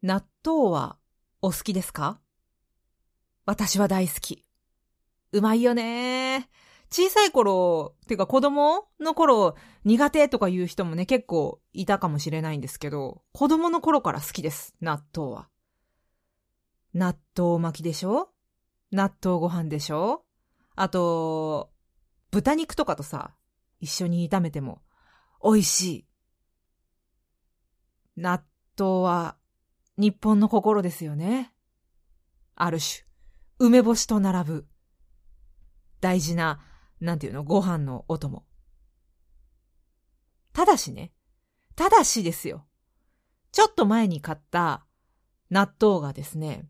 納豆はお好きですか？私は大好き。うまいよね小さい頃、てか子供の頃苦手とか言う人もね結構いたかもしれないんですけど、子供の頃から好きです、納豆は。納豆巻きでしょ？納豆ご飯でしょ？あと、豚肉とかとさ、一緒に炒めても美味しい。納豆は日本の心ですよね。ある種、梅干しと並ぶ。大事な、なんていうの、ご飯のお供。ただしね、ただしですよ。ちょっと前に買った納豆がですね、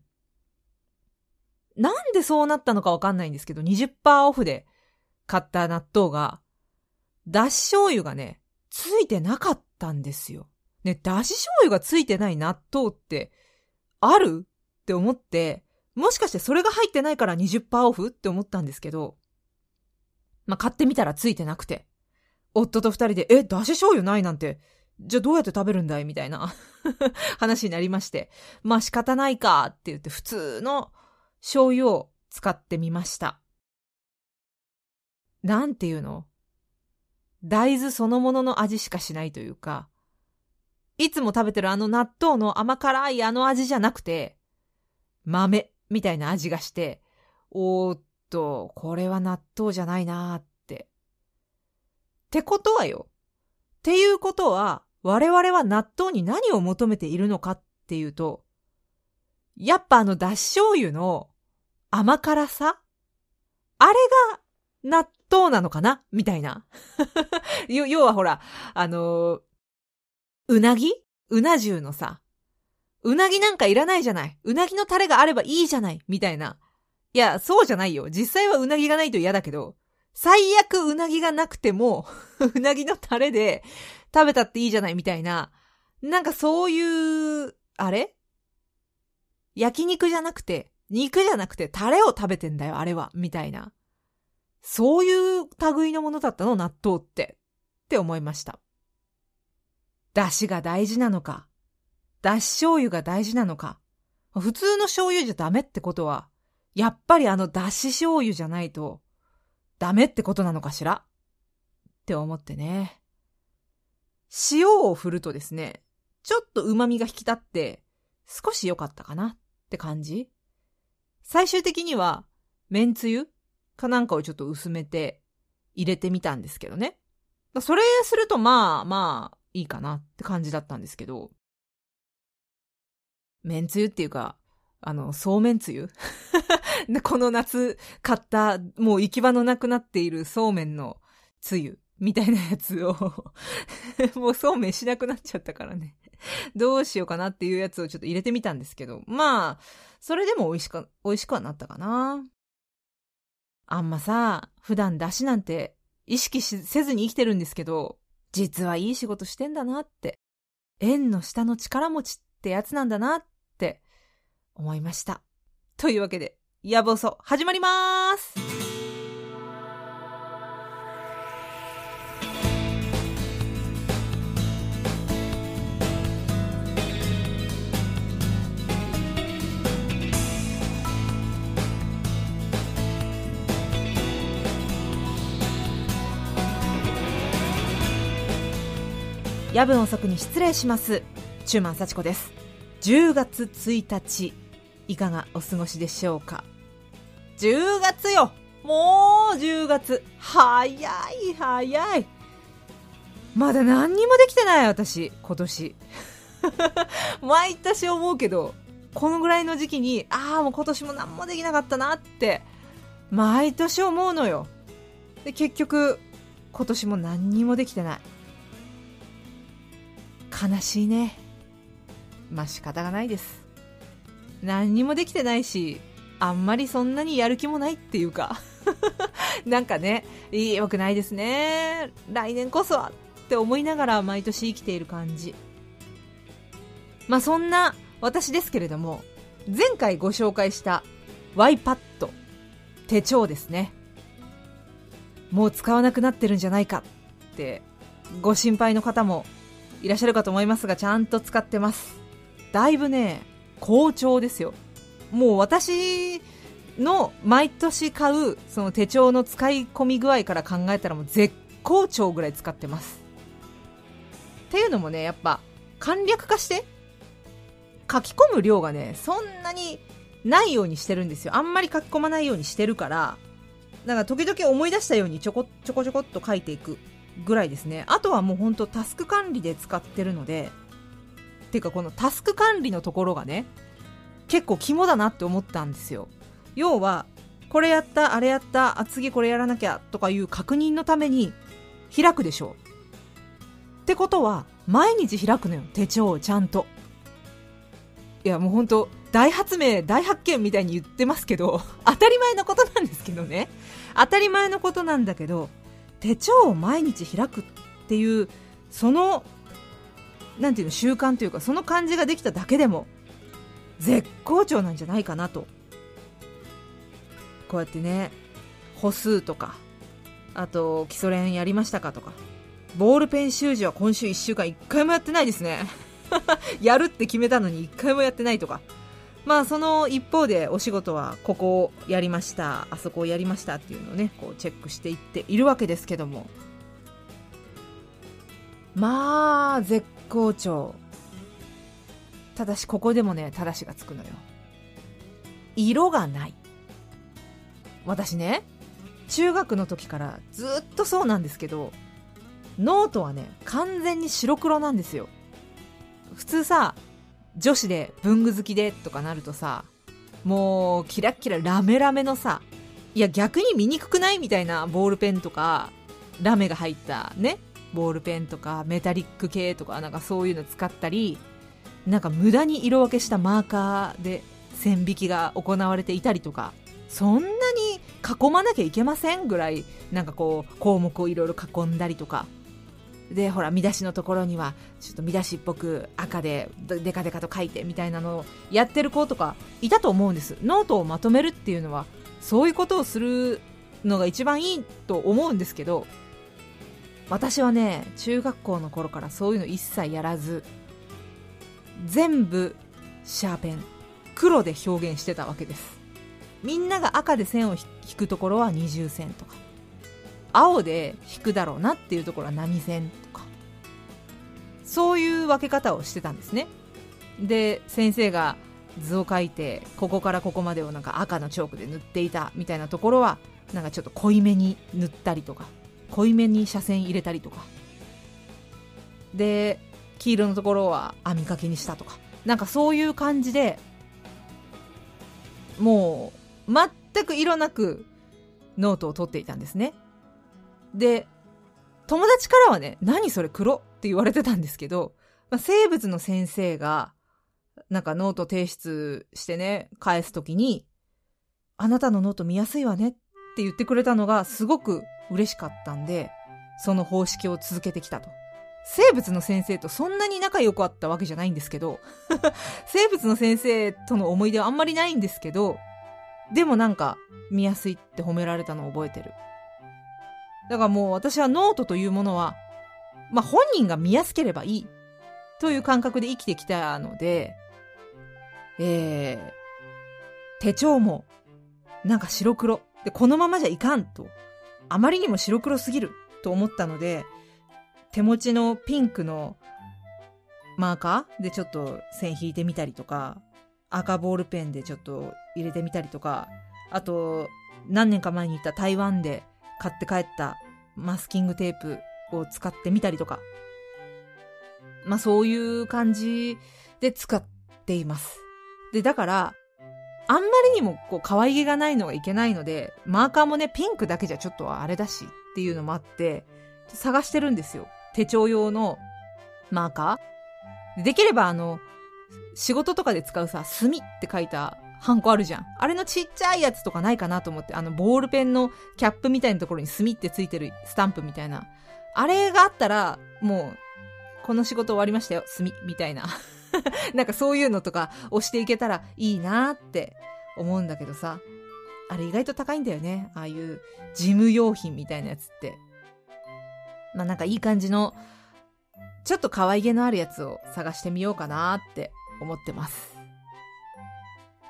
なんでそうなったのかわかんないんですけど、20%オフで買った納豆が、だし醤油がね、ついてなかったんですよ。ね、だし醤油がついてない納豆って、ある？って思って、もしかしてそれが入ってないから20%オフって思ったんですけど、まあ、買ってみたらついてなくて、夫と二人で、え、だし醤油ないなんて、じゃあどうやって食べるんだい？みたいな 話になりまして、まあ仕方ないかって言って普通の醤油を使ってみました。なんていうの？大豆そのものの味しかしないというか、いつも食べてるあの納豆の甘辛いあの味じゃなくて、豆みたいな味がして、おーっと、これは納豆じゃないなーって。ってことはよ。っていうことは、我々は納豆に何を求めているのかっていうと、やっぱあのだし醤油の甘辛さ？あれが納豆なのかな？みたいな。要はほら、あのうなぎ？うな重のさ、うなぎなんかいらないじゃない。うなぎのタレがあればいいじゃない。みたいな。いや、そうじゃないよ。実際はうなぎがないと嫌だけど、最悪うなぎがなくても うなぎのタレで食べたっていいじゃないみたいな。なんかそういう、あれ？焼肉じゃなくて、肉じゃなくてタレを食べてんだよ、あれは。みたいな。そういう類のものだったの、納豆って。って思いました。出汁が大事なのか、出汁醤油が大事なのか、普通の醤油じゃダメってことは、やっぱりあの出汁醤油じゃないと、ダメってことなのかしら？って思ってね。塩を振るとですね、ちょっと旨味が引き立って、少し良かったかな？って感じ最終的には、めんつゆかなんかをちょっと薄めて入れてみたんですけどね。それするとまあまあ、いいかなって感じだったんですけど、めんつゆっていうか、あの、そうめんつゆ？この夏買った、もう行き場のなくなっているそうめんのつゆみたいなやつを もうそうめんしなくなっちゃったからね。どうしようかなっていうやつをちょっと入れてみたんですけど、まあ、それでも美味しか、美味しくはなったかな。あんまさ、普段出汁なんて意識せずに生きてるんですけど、実はいい仕事してんだなって、縁の下の力持ちってやつなんだなって思いました。というわけで、野望そ始まりまーす夜分遅くに失礼します。中満幸子です。10月1日いかがお過ごしでしょうか？10月よ！もう10月。早い早い。まだ何にもできてない私今年。毎年思うけどこのぐらいの時期にああもう今年も何もできなかったなって毎年思うのよ。で結局今年も何にもできてない。悲しいね。まあ仕方がないです。何にもできてないしあんまりそんなにやる気もないっていうか。なんかね良くないですね。来年こそはって思いながら毎年生きている感じ。まあそんな私ですけれども前回ご紹介した YPad 手帳ですね。もう使わなくなってるんじゃないかってご心配の方もいらっしゃるかと思いますが、ちゃんと使ってます。だいぶね、好調ですよ。もう私の毎年買うその手帳の使い込み具合から考えたらもう絶好調ぐらい使ってます。っていうのもね、やっぱ簡略化して書き込む量がね、そんなにないようにしてるんですよ。あんまり書き込まないようにしてるから、だから時々思い出したようにちょこちょこちょこっと書いていくぐらいですね。あとはもうほんとタスク管理で使ってるので、っていうかこのタスク管理のところがね、結構肝だなって思ったんですよ。要は、これやった、あれやった、あ、次これやらなきゃとかいう確認のために開くでしょう。ってことは、毎日開くのよ、手帳をちゃんと。いや、もうほんと、大発明、大発見みたいに言ってますけど、当たり前のことなんですけどね。当たり前のことなんだけど、手帳を毎日開くっていう、その、なんていうの、習慣というか、その感じができただけでも、絶好調なんじゃないかなと。こうやってね、歩数とか、あと、基礎練やりましたかとか、ボールペン習字は今週1週間1回もやってないですね。やるって決めたのに1回もやってないとか。まあその一方でお仕事はここをやりましたあそこをやりましたっていうのをねこうチェックしていっているわけですけども。まあ絶好調。ただしここでもね正しがつくのよ。色がない。私ね中学の時からずっとそうなんですけどノートはね完全に白黒なんですよ。普通さ女子で文具好きでとかなるとさ、もうキラッキララメラメのさ、いや逆に見にくくないみたいなボールペンとか、ラメが入ったね、ボールペンとかメタリック系とかなんかそういうの使ったり、なんか無駄に色分けしたマーカーで線引きが行われていたりとか、そんなに囲まなきゃいけませんぐらい、なんかこう項目をいろいろ囲んだりとか、でほら見出しのところにはちょっと見出しっぽく赤でデカデカと書いてみたいなのをやってる子とかいたと思うんです。ノートをまとめるっていうのはそういうことをするのが一番いいと思うんですけど私はね中学校の頃からそういうの一切やらず全部シャーペン黒で表現してたわけです。みんなが赤で線を引くところは二重線とか。青で引くだろうなっていうところは波線とか。そういう分け方をしてたんですね。で先生が図を書いてここからここまでをなんか赤のチョークで塗っていたみたいなところはなんかちょっと濃いめに塗ったりとか濃いめに斜線入れたりとか。で黄色のところは網掛けにしたとか。なんかそういう感じでもう全く色なくノートを取っていたんですね。で、友達からはね、何それ黒って言われてたんですけど、まあ、生物の先生が、なんかノート提出してね、返すときに、あなたのノート見やすいわねって言ってくれたのがすごく嬉しかったんで、その方式を続けてきたと。生物の先生とそんなに仲良くあったわけじゃないんですけど、生物の先生との思い出はあんまりないんですけど、でもなんか見やすいって褒められたのを覚えてる。だからもう私はノートというものは、まあ本人が見やすければいいという感覚で生きてきたので、えー、手帳もなんか白黒。で、このままじゃいかんと。あまりにも白黒すぎると思ったので、手持ちのピンクのマーカーでちょっと線引いてみたりとか、赤ボールペンでちょっと入れてみたりとか、あと、何年か前に行った台湾で買って帰ったマスキングテープを使ってみたりとか、まあそういう感じで使っています。で、だから、あんまりにもこう可愛げがないのがいけないので、マーカーもね、ピンクだけじゃちょっとあれだしっていうのもあって、探してるんですよ。手帳用のマーカー。できればあの、仕事とかで使うさ、墨って書いたハンコあるじゃん。あれのちっちゃいやつとかないかなと思って、あの、ボールペンのキャップみたいなところに墨ってついてるスタンプみたいな。あれがあったら、もう、この仕事終わりましたよ、墨、みたいな。なんかそういうのとか押していけたらいいなって思うんだけどさ。あれ意外と高いんだよね。ああいう事務用品みたいなやつって。まあなんかいい感じの、ちょっと可愛げのあるやつを探してみようかなって思ってます。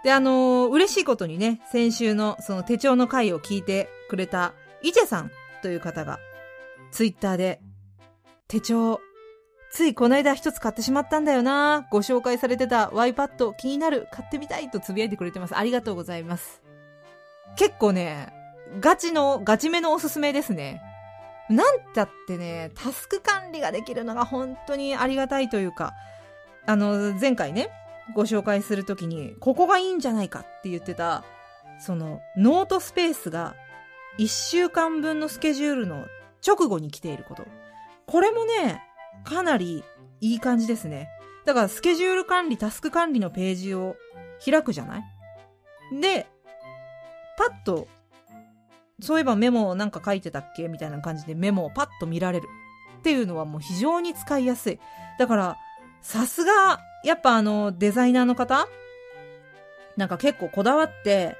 で、あのー、嬉しいことにね、先週のその手帳の回を聞いてくれたイチェさんという方が、ツイッターで、手帳、ついこの間一つ買ってしまったんだよなご紹介されてた iPad 気になる買ってみたいとつぶやいてくれてます。ありがとうございます。結構ね、ガチの、ガチめのおすすめですね。なんたってね、タスク管理ができるのが本当にありがたいというか、あの、前回ね、ご紹介するときに、ここがいいんじゃないかって言ってた、その、ノートスペースが、1週間分のスケジュールの直後に来ていること。これもね、かなりいい感じですね。だから、スケジュール管理、タスク管理のページを開くじゃない？で、パッとそういえばメモなんか書いてたっけみたいな感じでメモをパッと見られるっていうのはもう非常に使いやすい。だから、さすが、やっぱあの、デザイナーの方？なんか結構こだわって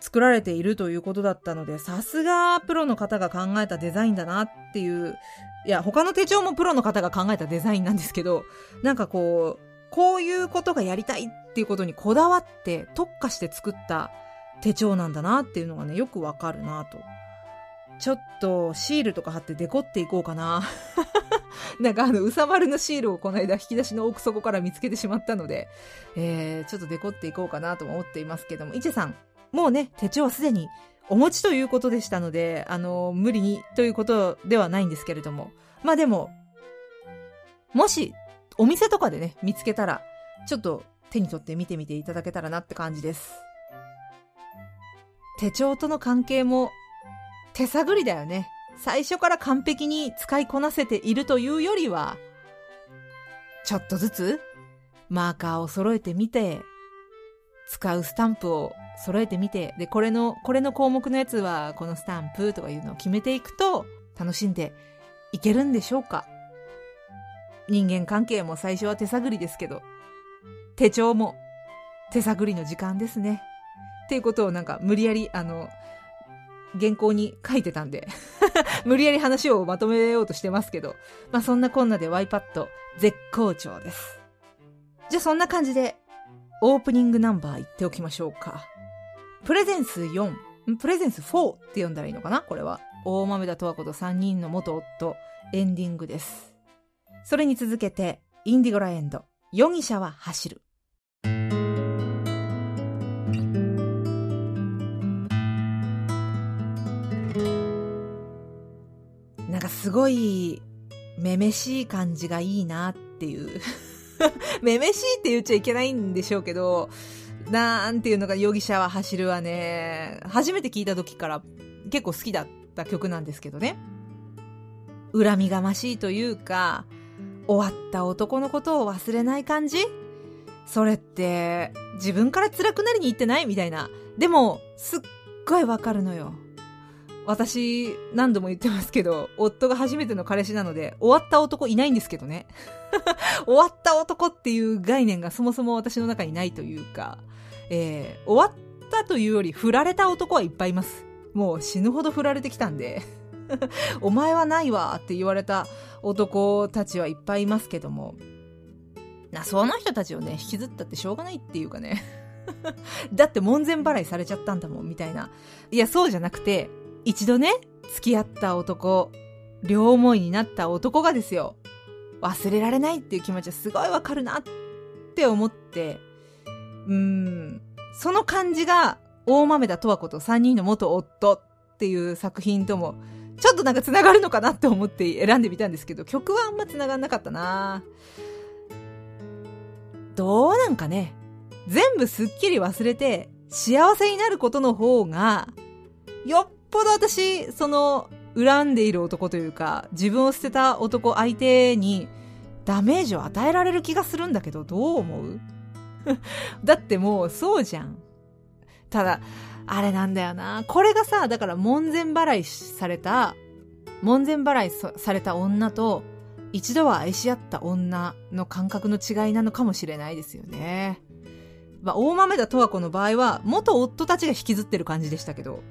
作られているということだったので、さすがプロの方が考えたデザインだなっていう、いや、他の手帳もプロの方が考えたデザインなんですけど、なんかこう、こういうことがやりたいっていうことにこだわって特化して作った手帳なんだなっていうのがね、よくわかるなと。ちょっとシールとか貼ってデコっていこうかな。なんかあの、うさ丸のシールをこの間引き出しの奥底から見つけてしまったので、えー、ちょっとデコっていこうかなと思っていますけども、イチェさん、もうね、手帳はすでにお持ちということでしたので、あの、無理にということではないんですけれども、まあでも、もし、お店とかでね、見つけたら、ちょっと手に取って見てみていただけたらなって感じです。手帳との関係も手探りだよね。最初から完璧に使いこなせているというよりは、ちょっとずつマーカーを揃えてみて、使うスタンプを揃えてみて、で、これの、これの項目のやつはこのスタンプとかいうのを決めていくと楽しんでいけるんでしょうか？人間関係も最初は手探りですけど、手帳も手探りの時間ですね。っていうことをなんか無理やり、あの、原稿に書いてたんで 無理やり話をまとめようとしてますけど、まあそんなこんなで iPad 絶好調です。じゃあそんな感じで、オープニングナンバー言っておきましょうか。プレゼンス4、プレゼンス4って読んだらいいのかな？これは。大豆田十和子と3人の元夫、エンディングです。それに続けて、インディゴラエンド、容疑者は走る。すごい、めめしい感じがいいなっていう めめしいって言っちゃいけないんでしょうけど、なんていうのが容疑者は走るわね。初めて聞いた時から結構好きだった曲なんですけどね。恨みがましいというか、終わった男のことを忘れない感じ？それって、自分から辛くなりに行ってない？みたいな。でも、すっごいわかるのよ。私、何度も言ってますけど、夫が初めての彼氏なので、終わった男いないんですけどね。終わった男っていう概念がそもそも私の中にないというか、えー、終わったというより、振られた男はいっぱいいます。もう死ぬほど振られてきたんで。お前はないわって言われた男たちはいっぱいいますけども、な、その人たちをね、引きずったってしょうがないっていうかね。だって門前払いされちゃったんだもん、みたいな。いや、そうじゃなくて、一度ね、付き合った男、両思いになった男がですよ、忘れられないっていう気持ちはすごいわかるなって思って、うーん、その感じが、大豆田十和子と三人の元夫っていう作品とも、ちょっとなんか繋がるのかなって思って選んでみたんですけど、曲はあんま繋がんなかったな。どうなんかね、全部すっきり忘れて幸せになることの方が、よっぽど私、その、恨んでいる男というか、自分を捨てた男相手にダメージを与えられる気がするんだけど、どう思う？だってもうそうじゃん。ただ、あれなんだよな。これがさ、だから門前払いされた、門前払いされた女と、一度は愛し合った女の感覚の違いなのかもしれないですよね。まあ、大豆田十和子の場合は、元夫たちが引きずってる感じでしたけど、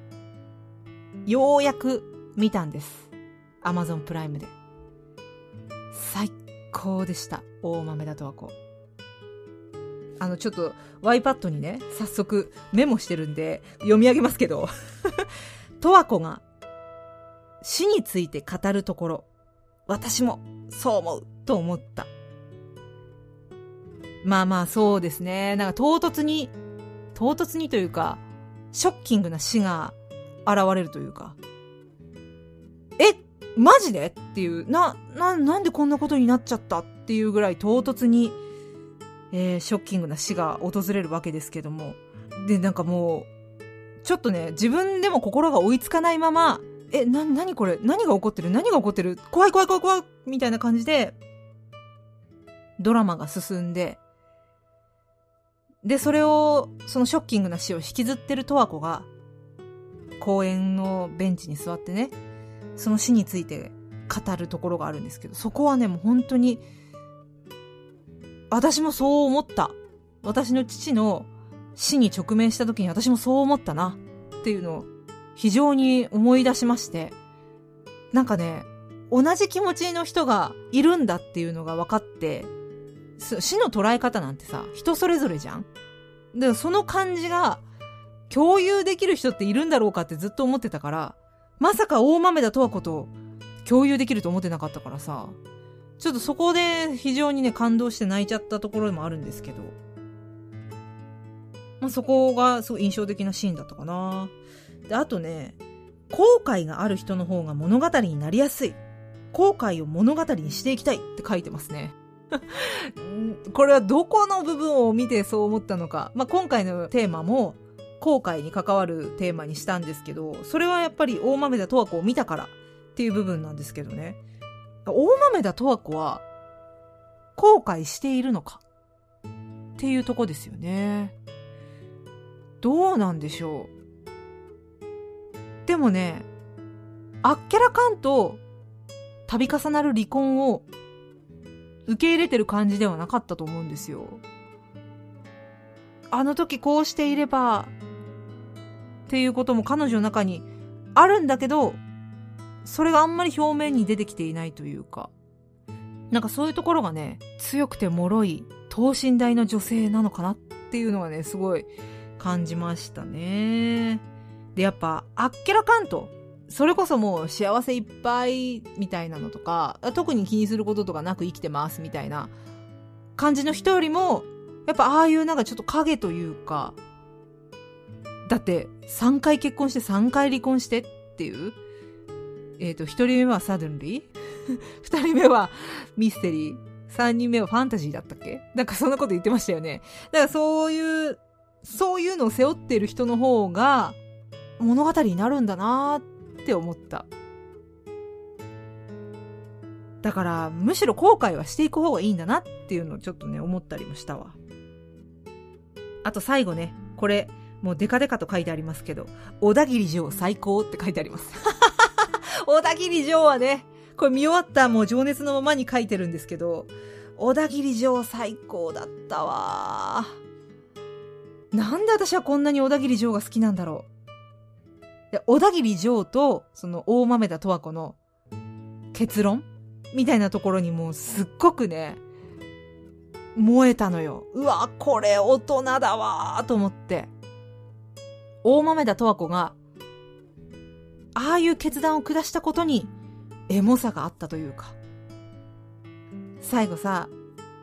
ようやく見たんです。アマゾンプライムで。最高でした。大豆だとはこう。あの、ちょっと、iPad にね、早速メモしてるんで、読み上げますけど、トワコが、死について語るところ、私も、そう思う、と思った。まあまあ、そうですね。なんか唐突に、唐突にというか、ショッキングな死が現れるというか、え、マジで？っていう、な、な、なんでこんなことになっちゃったっていうぐらい唐突に、えー、ショッキングな死が訪れるわけですけども。で、なんかもう、ちょっとね、自分でも心が追いつかないまま、え、な、なにこれ？何が起こってる？何が起こってる？怖い怖い怖い怖い！みたいな感じで、ドラマが進んで、で、それを、そのショッキングな死を引きずってる十和子が、公園のベンチに座ってね、その死について語るところがあるんですけど、そこはね、もう本当に、私もそう思った。私の父の死に直面した時に私もそう思ったなっていうのを非常に思い出しまして、なんかね、同じ気持ちの人がいるんだっていうのが分かって、死の捉え方なんてさ、人それぞれじゃんで、その感じが共有できる人っているんだろうかってずっと思ってたから、まさか大豆田とはこと共有できると思ってなかったからさ、ちょっとそこで非常にね、感動して泣いちゃったところでもあるんですけど、まあ、そこがすごい印象的なシーンだったかな。で、あとね、後悔がある人の方が物語になりやすい。後悔を物語にしていきたいって書いてますね。これはどこの部分を見てそう思ったのか。まあ、今回のテーマも、後悔に関わるテーマにしたんですけど、それはやっぱり大豆田十和子を見たからっていう部分なんですけどね。大豆田十和子は後悔しているのか？っていうとこですよね。どうなんでしょう？でもね、あっけらかんと度重なる離婚を受け入れてる感じではなかったと思うんですよ。あの時こうしていればっていうことも彼女の中にあるんだけど、それがあんまり表面に出てきていないというか、なんかそういうところがね、強くて脆い等身大の女性なのかなっていうのはね、すごい感じましたね。で、やっぱ、あっけらかんと、それこそもう幸せいっぱいみたいなのとか、特に気にすることとかなく生きてますみたいな感じの人よりも、やっぱああいうなんかちょっと影というか、だって3回結婚して3回離婚してっていう？えっ、ー、と、1人目はサドンリー ?2 人目はミステリー？3人目はファンタジーだったっけ？なんかそんなこと言ってましたよね。だからそういう、そういうのを背負ってる人の方が物語になるんだなーって思った。だからむしろ後悔はしていく方がいいんだなっていうのをちょっとね思ったりもしたわ。あと最後ね、これもうデカデカと書いてありますけど、小田切城最高って書いてあります。小田切城はね、これ見終わったもう情熱のままに書いてるんですけど、小田切城最高だったわなんで私はこんなに小田切城が好きなんだろう。で小田切城と、その大豆田十和子の結論みたいなところにもうすっごくね、燃えたのよ。うわ、これ大人だわと思って。大豆田十和子が、ああいう決断を下したことに、エモさがあったというか。最後さ、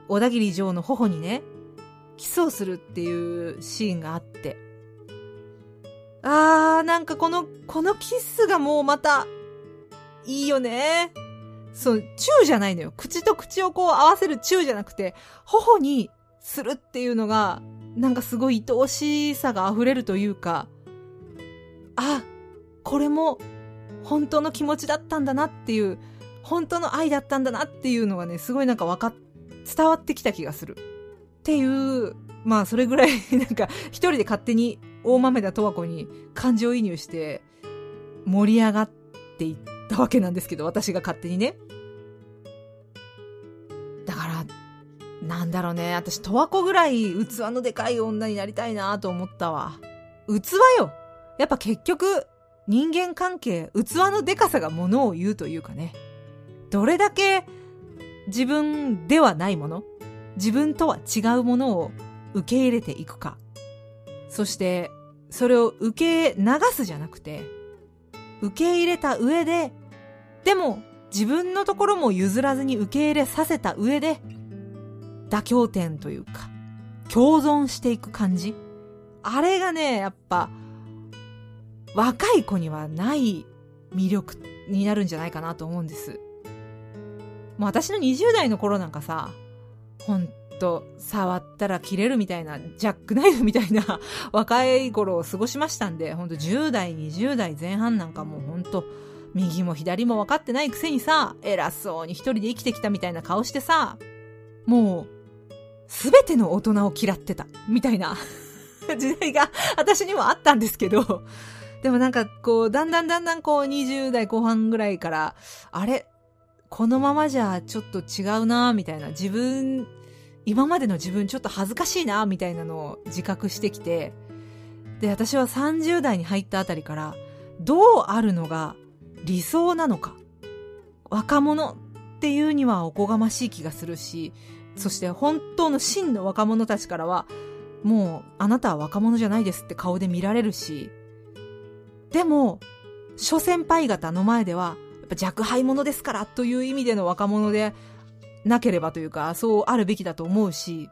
小田切城の頬にね、キスをするっていうシーンがあって。あー、なんかこの、このキスがもうまた、いいよね。そう、チューじゃないのよ。口と口をこう合わせるチューじゃなくて、頬にするっていうのが、なんかすごい愛おしさが溢れるというか、あ、これも本当の気持ちだったんだなっていう、本当の愛だったんだなっていうのがね、すごいなんかわか、伝わってきた気がする。っていう、まあそれぐらい なんか一人で勝手に大豆田十和子に感情移入して盛り上がっていったわけなんですけど、私が勝手にね。なんだろうね。私、十和子ぐらい器のでかい女になりたいなと思ったわ。器よやっぱ結局、人間関係、器のでかさがものを言うというかね。どれだけ自分ではないもの、自分とは違うものを受け入れていくか。そして、それを受け流すじゃなくて、受け入れた上で、でも自分のところも譲らずに受け入れさせた上で、妥協点というか、共存していく感じ。あれがね、やっぱ、若い子にはない魅力になるんじゃないかなと思うんです。もう私の20代の頃なんかさ、ほんと、触ったら切れるみたいな、ジャックナイフみたいな 若い頃を過ごしましたんで、ほんと10代、20代前半なんかもうほんと、右も左も分かってないくせにさ、偉そうに一人で生きてきたみたいな顔してさ、もう、すべての大人を嫌ってた、みたいな 時代が私にもあったんですけど、でもなんかこう、だんだんだんだんこう20代後半ぐらいから、あれ？このままじゃちょっと違うなみたいな、自分今までの自分ちょっと恥ずかしいな、みたいなのを自覚してきて、で、私は30代に入ったあたりから、どうあるのが理想なのか。若者っていうにはおこがましい気がするし、そして本当の真の若者たちからは、もうあなたは若者じゃないですって顔で見られるし、でも、諸先輩方の前では、やっぱ若輩者ですからという意味での若者でなければというか、そうあるべきだと思うし、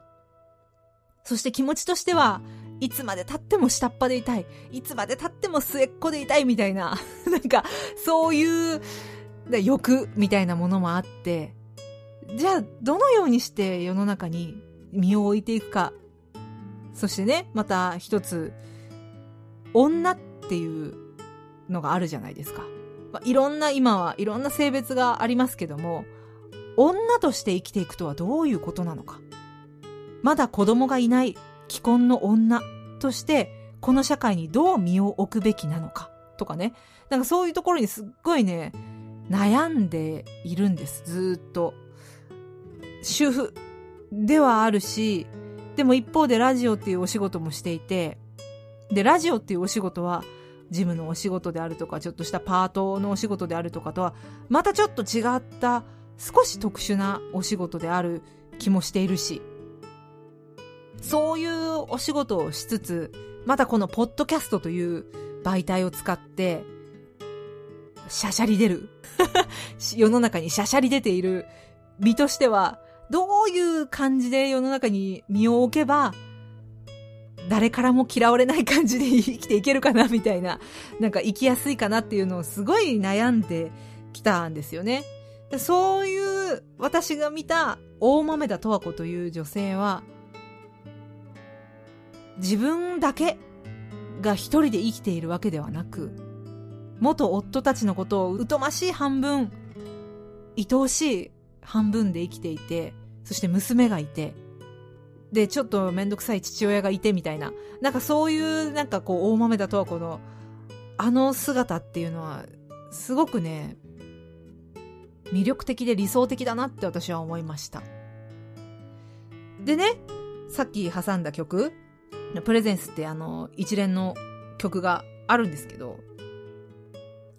そして気持ちとしては、いつまで経っても下っ端でいたい。いつまで経っても末っ子でいたいみたいな、なんか、そういう欲みたいなものもあって、じゃあ、どのようにして世の中に身を置いていくか。そしてね、また一つ、女っていうのがあるじゃないですか。まあ、いろんな、今はいろんな性別がありますけども、女として生きていくとはどういうことなのか。まだ子供がいない既婚の女として、この社会にどう身を置くべきなのか。とかね。なんかそういうところにすっごいね、悩んでいるんです。ずっと。主婦ではあるし、でも一方でラジオっていうお仕事もしていて、で、ラジオっていうお仕事は、ジムのお仕事であるとか、ちょっとしたパートのお仕事であるとかとは、またちょっと違った少し特殊なお仕事である気もしているし、そういうお仕事をしつつ、またこのポッドキャストという媒体を使って、しゃしゃり出る。世の中にしゃしゃり出ている身としては、どういう感じで世の中に身を置けば、誰からも嫌われない感じで生きていけるかなみたいな、なんか生きやすいかなっていうのをすごい悩んできたんですよね。そういう私が見た大豆田十和子という女性は、自分だけが一人で生きているわけではなく、元夫たちのことを疎ましい半分、愛おしい半分で生きていて、そして娘がいて、で、ちょっとめんどくさい父親がいてみたいな、なんかそういうなんかこう大豆田十和子のあの姿っていうのは、すごくね、魅力的で理想的だなって私は思いました。でね、さっき挟んだ曲、プレゼンスってあの、一連の曲があるんですけど、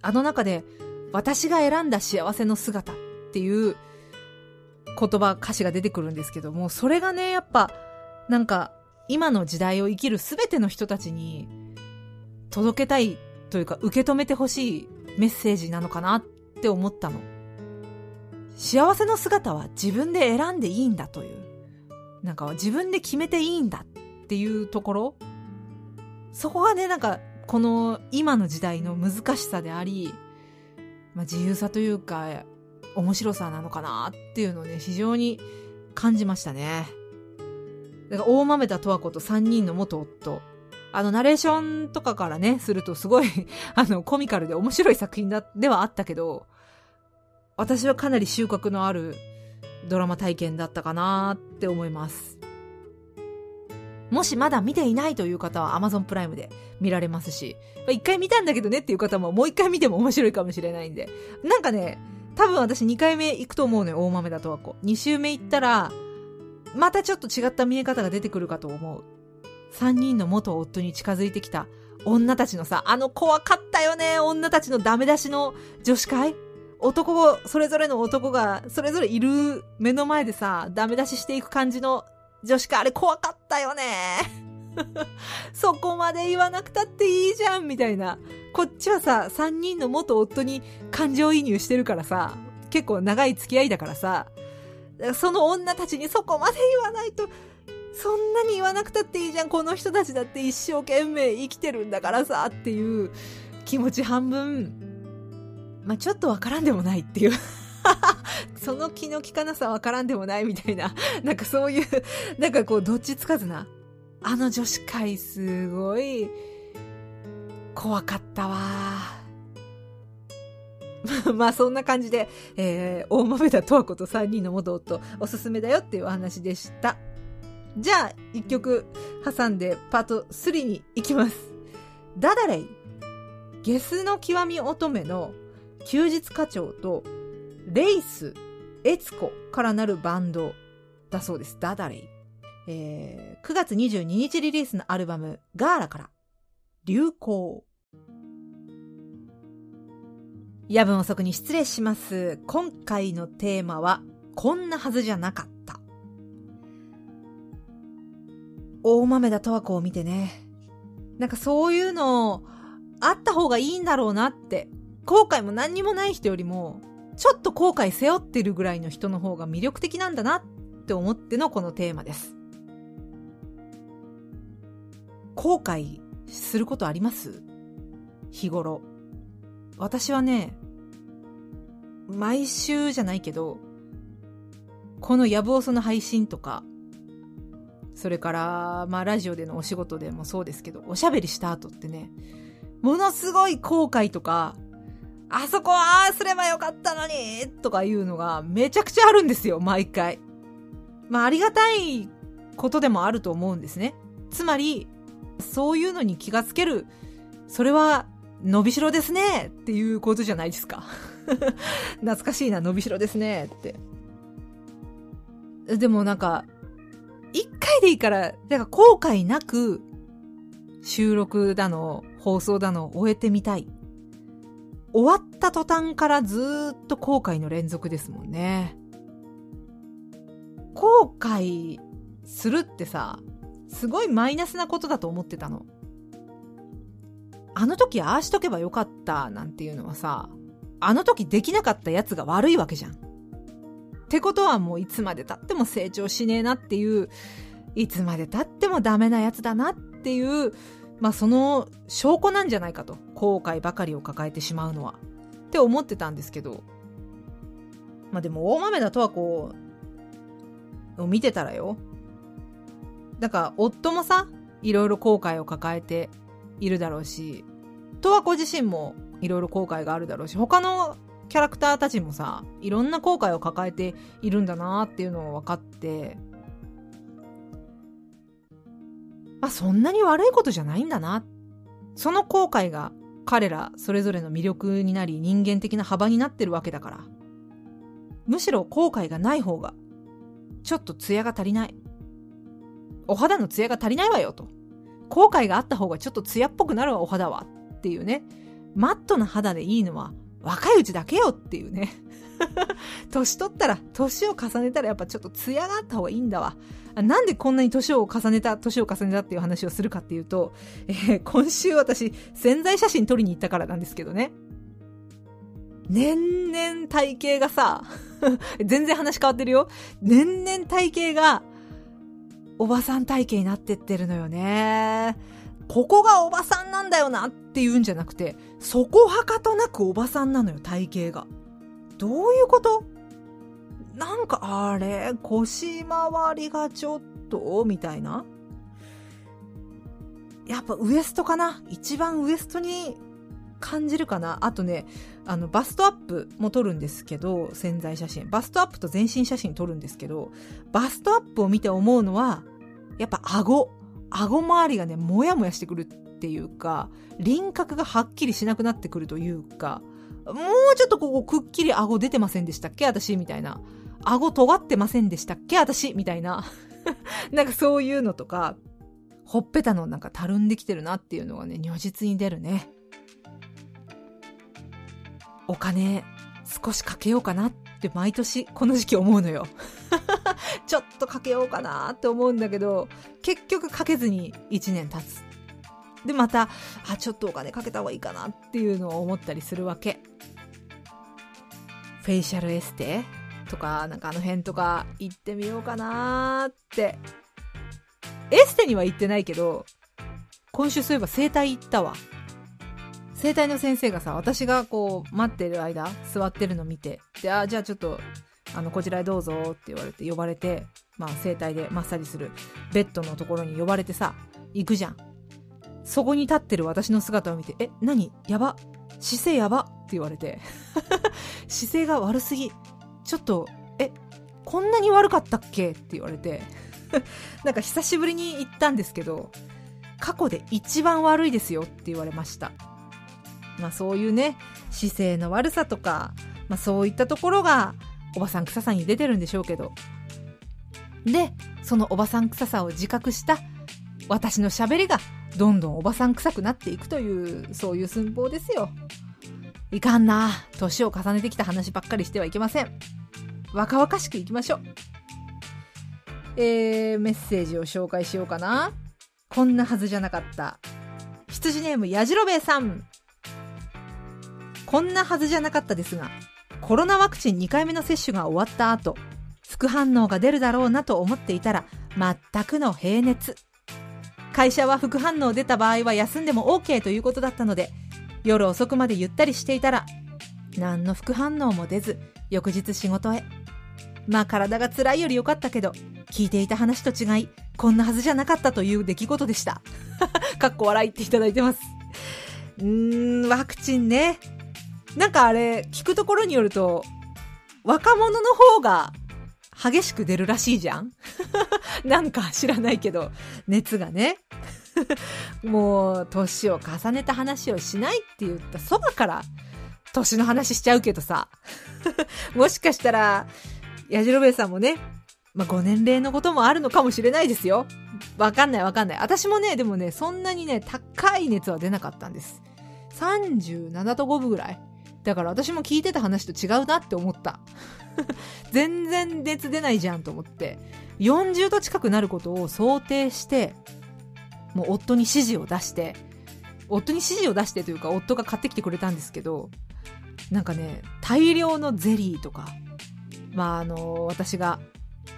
あの中で、私が選んだ幸せの姿っていう言葉、歌詞が出てくるんですけども、それがね、やっぱ、なんか、今の時代を生きるすべての人たちに届けたいというか受け止めてほしいメッセージなのかなって思ったの。幸せの姿は自分で選んでいいんだという、なんか自分で決めていいんだっていうところ、そこがね、なんかこの今の時代の難しさであり、まあ、自由さというか、面白さなのかなっていうのをね、非常に感じましたね。だから大豆田十和子と3人の元夫。あの、ナレーションとかからね、するとすごい あの、コミカルで面白い作品だ、ではあったけど、私はかなり収穫のあるドラマ体験だったかなって思います。もしまだ見ていないという方は Amazon プライムで見られますし、一回見たんだけどねっていう方ももう一回見ても面白いかもしれないんで。なんかね、多分私2回目行くと思うのよ、大豆だとはこう。2周目行ったら、またちょっと違った見え方が出てくるかと思う。3人の元夫に近づいてきた女たちのさ、あの怖かったよね、女たちのダメ出しの女子会男、それぞれの男が、それぞれいる目の前でさ、ダメ出ししていく感じの女子会あれ怖かったよね。そこまで言わなくたっていいじゃん、みたいな。こっちはさ、3人の元夫に感情移入してるからさ、結構長い付き合いだからさ、その女たちにそこまで言わないと、そんなに言わなくたっていいじゃん。この人たちだって一生懸命生きてるんだからさ、っていう気持ち半分、まあ、ちょっとわからんでもないっていう その気の利かなさわからんでもないみたいな。なんかそういう、なんかこう、どっちつかずな。あの女子会すごい、怖かったわ。まあそんな感じで、えー、大豆田十和子と3人の元夫、おすすめだよっていうお話でした。じゃあ、一曲挟んでパート3に行きます。ダダレイ。ゲスの極み乙女の休日課長とレイス、エツコからなるバンドだそうです。ダダレイ。えー、9月22日リリースのアルバムガーラから流行。夜分遅くに失礼します。今回のテーマは、こんなはずじゃなかった。大豆田十和子を見てね。なんかそういうの、あった方がいいんだろうなって。後悔も何にもない人よりも、ちょっと後悔背負ってるぐらいの人の方が魅力的なんだなって思ってのこのテーマです。後悔することあります？日頃。私はね、毎週じゃないけど、このやぶおその配信とか、それから、まあラジオでのお仕事でもそうですけど、おしゃべりした後ってね、ものすごい後悔とか、あそこはああすればよかったのにとかいうのがめちゃくちゃあるんですよ、毎回。まあありがたいことでもあると思うんですね。つまり、そういうのに気がつける、それは伸びしろですねっていうことじゃないですか。懐かしいな、伸びしろですねって。でもなんか、一回でいいから、なんか後悔なく、収録だの、放送だの、終えてみたい。終わった途端からずっと後悔の連続ですもんね。後悔するってさ、すごいマイナスなことだと思ってたの。あの時ああしとけばよかったなんていうのはさ、あの時できなかったやつが悪いわけじゃん。ってことはもういつまで経っても成長しねえなっていう、いつまで経ってもダメなやつだなっていう、まあその証拠なんじゃないかと。後悔ばかりを抱えてしまうのは。って思ってたんですけど。まあでも大豆田とはこう、を見てたらよ。だから夫もさ、いろいろ後悔を抱えているだろうし、十和子自身もいろいろ後悔があるだろうし、他のキャラクターたちもさ、いろんな後悔を抱えているんだなっていうのを分かって、あ、そんなに悪いことじゃないんだな。その後悔が彼らそれぞれの魅力になり人間的な幅になってるわけだから。むしろ後悔がない方が、ちょっと艶が足りない。お肌の艶が足りないわよと。後悔があった方がちょっと艶っぽくなるわ、お肌は。っていうね。マットな肌でいいのは若いうちだけよっていうね。年取ったら、年を重ねたらやっぱちょっと艶があった方がいいんだわ。なんでこんなに年を重ねた、年を重ねたっていう話をするかっていうと、えー、今週私、潜在写真撮りに行ったからなんですけどね。年々体型がさ、全然話変わってるよ。年々体型が、おばさん体型になってってるのよね。ここがおばさんなんだよなっていうんじゃなくて、そこはかとなくおばさんなのよ、体型が。どういうこと？なんか、あれ腰回りがちょっと？みたいなやっぱウエストかな？一番ウエストに感じるかな？あとね、あの、バストアップも撮るんですけど、潜在写真。バストアップと全身写真撮るんですけど、バストアップを見て思うのは、やっぱ顎。顎周りがね、もやもやしてくるっていうか、輪郭がはっきりしなくなってくるというか、もうちょっとここくっきり顎出てませんでしたっけ？私みたいな。顎尖ってませんでしたっけ？私みたいな。なんかそういうのとか、ほっぺたのなんかたるんできてるなっていうのがね、如実に出るね。お金少しかけようかなって毎年この時期思うのよ。ちょっとかけようかなって思うんだけど、結局かけずに1年経つ。で、また、あ、ちょっとお金かけた方がいいかなっていうのを思ったりするわけ。フェイシャルエステとか、なんかあの辺とか行ってみようかなって。エステには行ってないけど、今週そういえば整体行ったわ。整体の先生がさ、私がこう、待ってる間、座ってるの見て、で、あ、じゃあちょっと、あの、こちらへどうぞって言われて、呼ばれて、まあ、整体でマッサージするベッドのところに呼ばれてさ、行くじゃん。そこに立ってる私の姿を見て、え、何？やば？姿勢やば？って言われて。姿勢が悪すぎ。ちょっと、え、こんなに悪かったっけ？って言われて。なんか久しぶりに行ったんですけど、過去で一番悪いですよって言われました。まあそういうね、姿勢の悪さとか、まあそういったところが、おばさん臭さに出てるんでしょうけど。で、そのおばさん臭さを自覚した私の喋りがどんどんおばさん臭くなっていくという、そういう寸法ですよ。いかんな。年を重ねてきた話ばっかりしてはいけません。若々しくいきましょう。えー、メッセージを紹介しようかな。こんなはずじゃなかった。羊ネームやじろべえさん。こんなはずじゃなかったですが、コロナワクチン2回目の接種が終わった後、副反応が出るだろうなと思っていたら、全くの平熱。会社は副反応出た場合は休んでも OK ということだったので、夜遅くまでゆったりしていたら、何の副反応も出ず、翌日仕事へ。まあ体が辛いより良かったけど、聞いていた話と違い、こんなはずじゃなかったという出来事でした。かっこ笑いっていただいてます。うーん、ワクチンね。なんかあれ、聞くところによると、若者の方が激しく出るらしいじゃん なんか知らないけど、熱がね。もう、年を重ねた話をしないって言ったそばから、年の話しちゃうけどさ。もしかしたら、やじろべえさんもね、まあ、ご年齢のこともあるのかもしれないですよ。わかんないわかんない。私もね、でもね、そんなにね、高い熱は出なかったんです。37度5分ぐらい。だから私も聞いてた話と違うなって思った。全然熱出ないじゃんと思って。40度近くなることを想定して、もう夫に指示を出して、夫に指示を出してというか夫が買ってきてくれたんですけど、なんかね、大量のゼリーとか、まああの、私が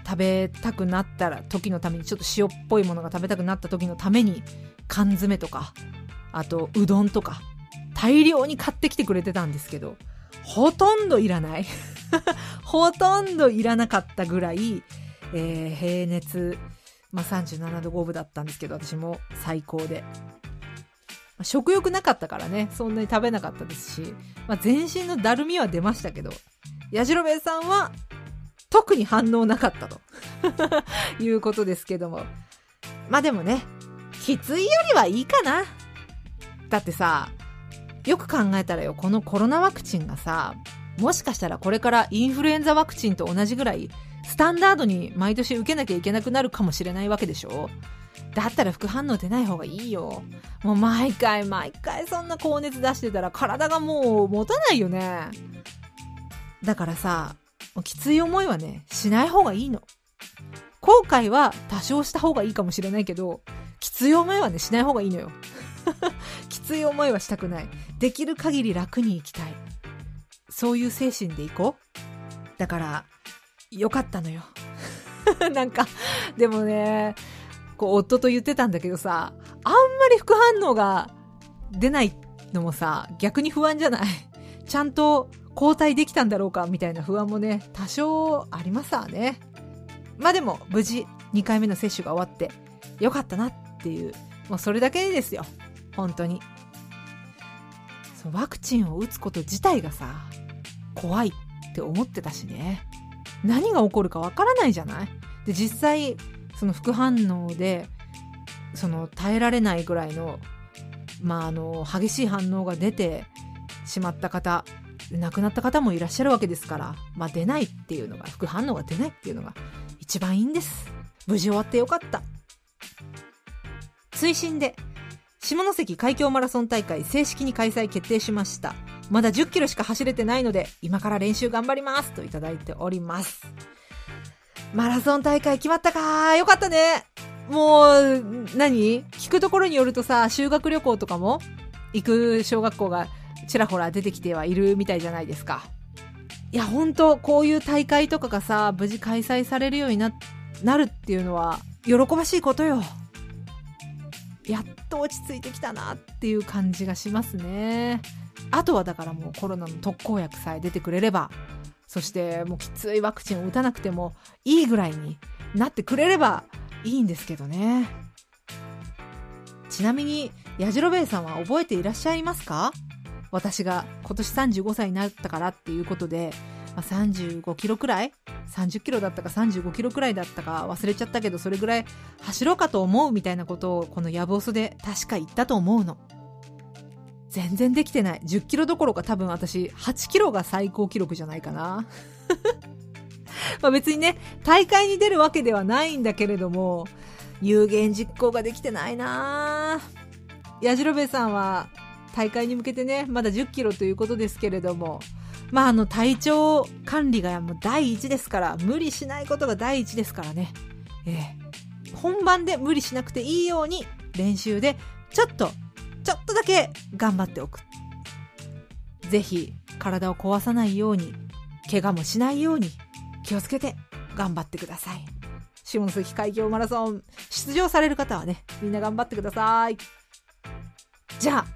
食べたくなったら時のためにちょっと塩っぽいものが食べたくなった時のために缶詰とか、あとうどんとか、大量に買ってきてくれてたんですけど、ほとんどいらない。ほとんどいらなかったぐらい、えー、平熱、まあ、37度5分だったんですけど、私も最高で。ま、食欲なかったからね、そんなに食べなかったですし、まあ、全身のだるみは出ましたけど、やじろべえさんは特に反応なかったと いうことですけども。まあでもね、きついよりはいいかな。だってさ、よく考えたらよ、このコロナワクチンがさ、もしかしたらこれからインフルエンザワクチンと同じぐらい、スタンダードに毎年受けなきゃいけなくなるかもしれないわけでしょ？だったら副反応出ない方がいいよ。もう毎回毎回そんな高熱出してたら体がもう持たないよね。だからさ、きつい思いはね、しない方がいいの。後悔は多少した方がいいかもしれないけど、きつい思いはね、しない方がいいのよ。きつい思いはしたくない。できる限り楽に生きたい。そういう精神でいこう。だから、よかったのよ。なんか、でもね、こう、夫と言ってたんだけどさ、あんまり副反応が出ないのもさ、逆に不安じゃない？ちゃんと交代できたんだろうかみたいな不安もね、多少ありますわね。まあでも、無事2回目の接種が終わって、よかったなっていう、もうそれだけですよ。本当に。そう、ワクチンを打つこと自体がさ、怖いって思ってたしね。何が起こるかわからないじゃない？で、実際、その副反応で、その耐えられないぐらいの、まあ、あの、激しい反応が出てしまった方、亡くなった方もいらっしゃるわけですから、まあ、出ないっていうのが、副反応が出ないっていうのが一番いいんです。無事終わってよかった。追伸で、下関海峡マラソン大会正式に開催決定しました。まだ10キロしか走れてないので、今から練習頑張りますといただいております。マラソン大会決まったか？よかったねもう、何？聞くところによるとさ、修学旅行とかも行く小学校がちらほら出てきてはいるみたいじゃないですか。いや、ほんと、こういう大会とかがさ、無事開催されるようにな、なるっていうのは、喜ばしいことよ。やっと落ち着いてきたなっていう感じがしますね。あとはだからもうコロナの特効薬さえ出てくれれば、そしてもうきついワクチンを打たなくてもいいぐらいになってくれればいいんですけどね。ちなみに、やじろべえさんは覚えていらっしゃいますか？私が今年35歳になったからっていうことで、まあ、35キロくらい ?30 キロだったか35キロくらいだったか忘れちゃったけど、それぐらい走ろうかと思うみたいなことをこのヤブオスで確か言ったと思うの。全然できてない。10キロどころか多分私8キロが最高記録じゃないかな。まあ別にね、大会に出るわけではないんだけれども、有言実行ができてないなやじろべえさんは大会に向けてね、まだ10キロということですけれども、まああの体調管理がもう第一ですから、無理しないことが第一ですからね。ええ本番で無理しなくていいように練習でちょっと、ちょっとだけ頑張っておく。ぜひ体を壊さないように、怪我もしないように気をつけて頑張ってください。下関海峡マラソン出場される方はね、みんな頑張ってください。じゃあ、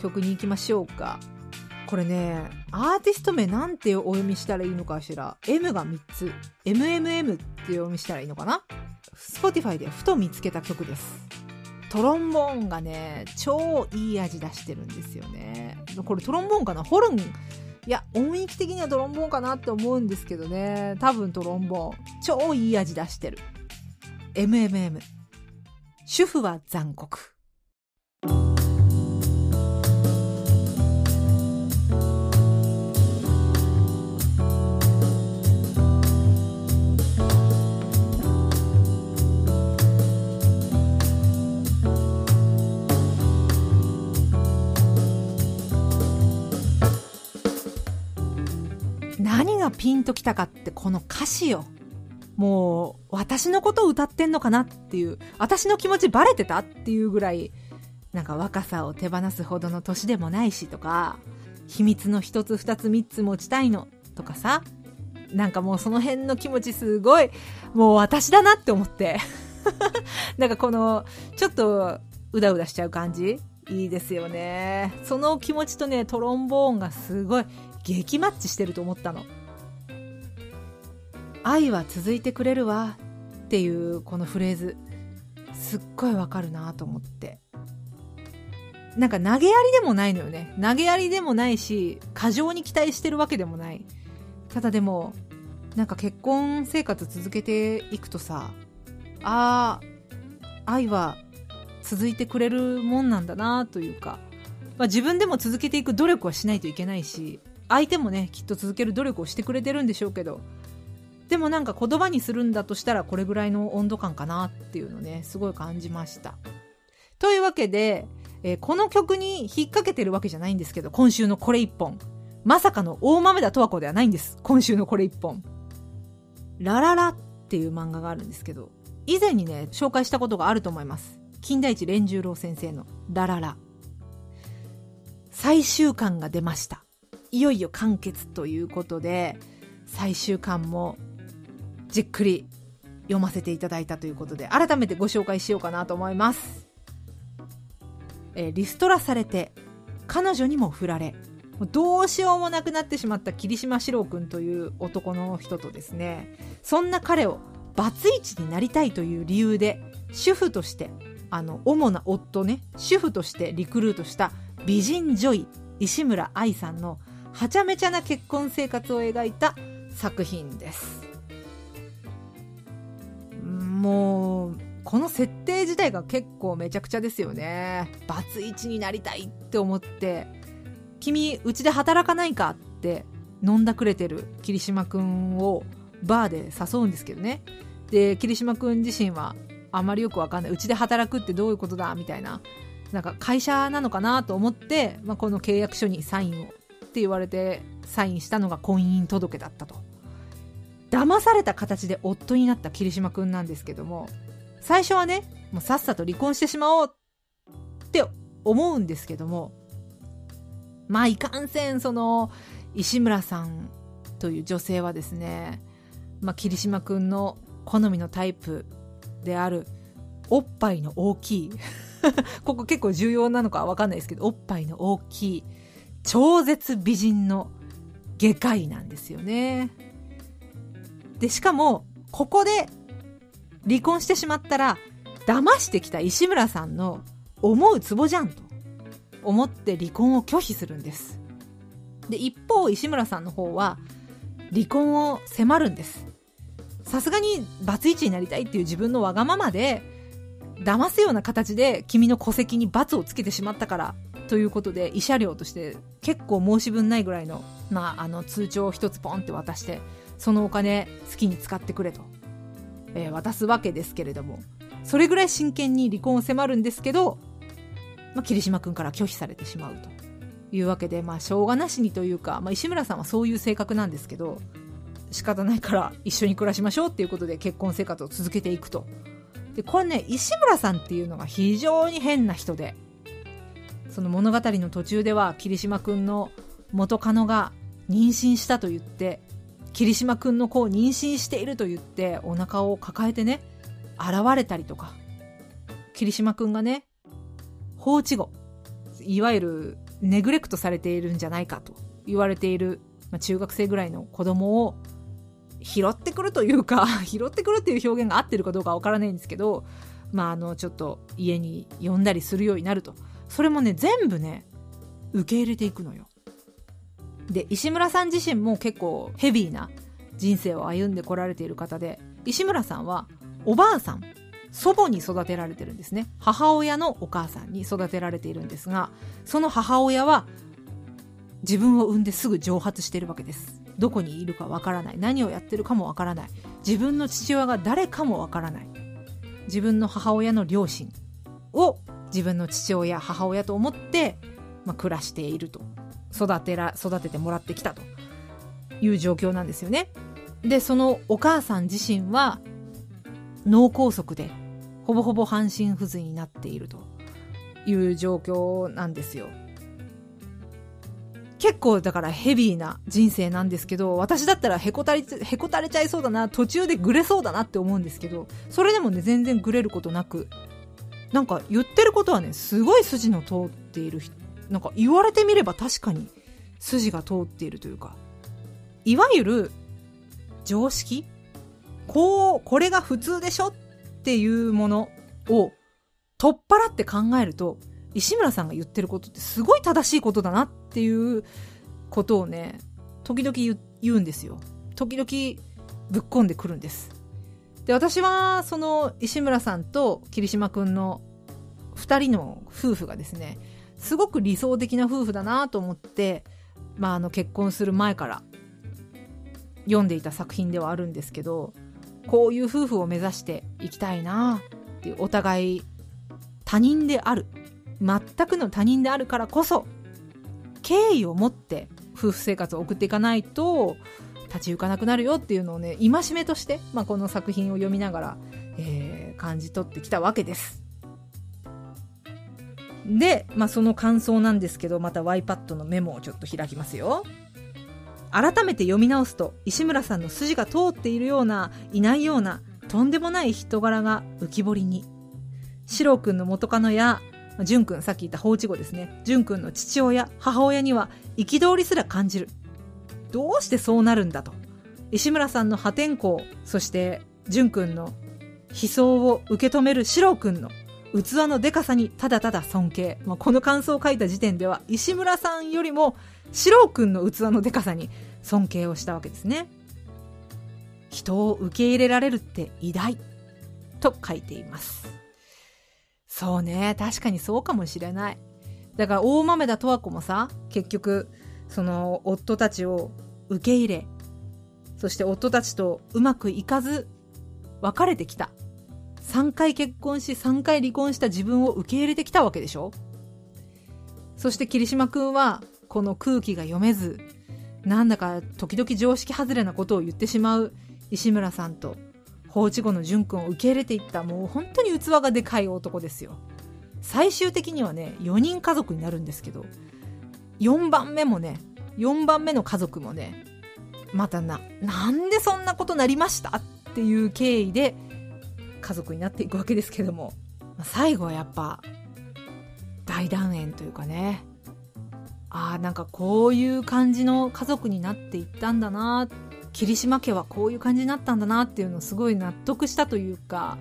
曲に行きましょうか。これね、アーティスト名なんてお読みしたらいいのかしら。M が3つ。MMM って読みしたらいいのかな ?Spotify でふと見つけた曲です。トロンボーンがね、超いい味出してるんですよね。これトロンボーンかな？ホルンいや、音域的にはトロンボーンかなって思うんですけどね。多分トロンボーン。超いい味出してる。MMM。主婦は残酷。がピンときたかってこの歌詞よ。もう、私のことを歌ってんのかなっていう、私の気持ちバレてたっていうぐらい、なんか若さを手放すほどの年でもないしとか、秘密の一つ二つ三つ持ちたいのとかさ、なんかもうその辺の気持ちすごい、もう私だなって思って。なんかこの、ちょっと、うだうだしちゃう感じ？いいですよね。その気持ちとね、トロンボーンがすごい激マッチしてると思ったの。愛は続いてくれるわっていうこのフレーズ、すっごいわかるなと思って。なんか投げやりでもないのよね。投げやりでもないし、過剰に期待してるわけでもない。ただでも、なんか結婚生活続けていくとさ、ああ、愛は続いてくれるもんなんだなというか、まあ、自分でも続けていく努力はしないといけないし、相手もね、きっと続ける努力をしてくれてるんでしょうけど、でもなんか言葉にするんだとしたらこれぐらいの温度感かなっていうのね、すごい感じました。というわけで、えー、この曲に引っ掛けてるわけじゃないんですけど、今週のこれ一本。まさかの大豆田十和子ではないんです。今週のこれ一本。ラララっていう漫画があるんですけど、以前にね、紹介したことがあると思います。金田一連十郎先生のラララ。最終巻が出ました。いよいよ完結ということで、最終巻もじっくり読ませていただいたということで、改めてご紹介しようかなと思います。えー、リストラされて、彼女にも振られ、どうしようもなくなってしまった霧島四郎くんという男の人とですね、そんな彼をバツイチになりたいという理由で、主婦として、あの、主な夫ね、主婦としてリクルートした美人女医、石村愛さんのはちゃめちゃな結婚生活を描いた作品です。もうこの設定自体が結構めちゃくちゃですよね。バツイチになりたいって思って。君うちで働かないかって飲んだくれてる霧島くんをバーで誘うんですけどね。で霧島くん自身はあまりよくわかんない。うちで働くってどういうことだみたいな。なんか会社なのかなと思って、まあ、この契約書にサインをって言われてサインしたのが婚姻届だったと。騙された形で夫になった桐島くんなんですけども、最初はね、もうさっさと離婚してしまおうって思うんですけども、まあいかんせん、その、石村さんという女性はですね、まあ、桐島くんの好みのタイプである、おっぱいの大きい ここ結構重要なのかわかんないですけど、おっぱいの大きい、超絶美人の外科医なんですよね。で、しかも、ここで離婚してしまったら、騙してきた石村さんの思うツボじゃんと思って離婚を拒否するんです。で、一方、石村さんの方は、離婚を迫るんです。さすがにバツイチになりたいっていう自分のわがままで、騙すような形で君の戸籍に罰をつけてしまったからということで慰謝料として結構申し分ないぐらいの,、まあ、あの通帳を一つポンって渡してそのお金好きに使ってくれと、えー、渡すわけですけれども。それぐらい真剣に離婚を迫るんですけど、まあ、桐島君から拒否されてしまうと。いうわけで、まあ、しょうがなしにというか、まあ、石村さんはそういう性格なんですけど仕方ないから一緒に暮らしましょうっていうことで結婚生活を続けていくと。で、これね、石村さんっていうのが非常に変な人で、その物語の途中では霧島くんの元カノが妊娠したと言って、霧島くんの子を妊娠していると言ってお腹を抱えてね、現れたりとか、霧島くんがね、放置後、いわゆるネグレクトされているんじゃないかと言われている、まあ、中学生ぐらいの子供を拾ってくるというか 拾ってくるっていう表現が合ってるかどうかわからないんですけど、まあ、あの、ちょっと家に呼んだりするようになると。それもね、全部ね、受け入れていくのよ。で、石村さん自身も結構ヘビーな人生を歩んでこられている方で、石村さんはおばあさん、祖母に育てられてるんですね。母親のお母さんに育てられているんですが、その母親は自分を産んですぐ蒸発してるわけです。どこにいるかわからない何をやってるかもわからない自分の父親が誰かもわからない自分の母親の両親を自分の父親母親と思って、まあ、暮らしていると育てら育ててもらってきたという状況なんですよね。でそのお母さん自身は脳梗塞でほぼほぼ半身不随になっているという状況なんですよ。結構だからヘビーな人生なんですけど、私だったらへこたれ、へこたれちゃいそうだな、途中でぐれそうだなって思うんですけど、それでもね、全然ぐれることなく、なんか言ってることはね、すごい筋の通っているなんか言われてみれば確かに筋が通っているというか、いわゆる常識？こう、これが普通でしょ？っていうものを取っ払って考えると、石村さんが言ってることってすごい正しいことだなっていうことをね、時々言うんですよ。時々ぶっ込んでくるんです。で、私はその石村さんと桐島くんの二人の夫婦がですね、すごく理想的な夫婦だなと思って、まあ、あの結婚する前から読んでいた作品ではあるんですけど、こういう夫婦を目指していきたいなっていうお互い他人である全くの他人であるからこそ敬意を持って夫婦生活を送っていかないと立ち行かなくなるよっていうのをね戒めとして、まあ、この作品を読みながら、えー、感じ取ってきたわけです。で、まあ、その感想なんですけどまた YPAD のメモをちょっと開きますよ。改めて読み直すと石村さんの筋が通っているようないないようなとんでもない人柄が浮き彫りに。四郎くんの元カノや淳くん、さっき言った放置後ですね。淳くんの父親、母親には憤りすら感じる。どうしてそうなるんだと。石村さんの破天荒、そして淳くんの悲壮を受け止める四郎くんの器のデカさにただただ尊敬。まあ、この感想を書いた時点では、石村さんよりも四郎くんの器のデカさに尊敬をしたわけですね。人を受け入れられるって偉大と書いています。そうね。確かにそうかもしれない。だから大豆田十和子もさ、結局、その夫たちを受け入れ、そして夫たちとうまくいかず、別れてきた。3回結婚し3回離婚した自分を受け入れてきたわけでしょ？そして桐島くんは、この空気が読めず、なんだか時々常識外れなことを言ってしまう石村さんと放置後の淳君を受け入れていったもう本当に器がでかい男ですよ。最終的にはね4人家族になるんですけど4番目もね4番目の家族もねまたななんでそんなことなりました？っていう経緯で家族になっていくわけですけども最後はやっぱ大団円というかねああなんかこういう感じの家族になっていったんだな霧島家はこういう感じになったんだなっていうのをすごい納得したというか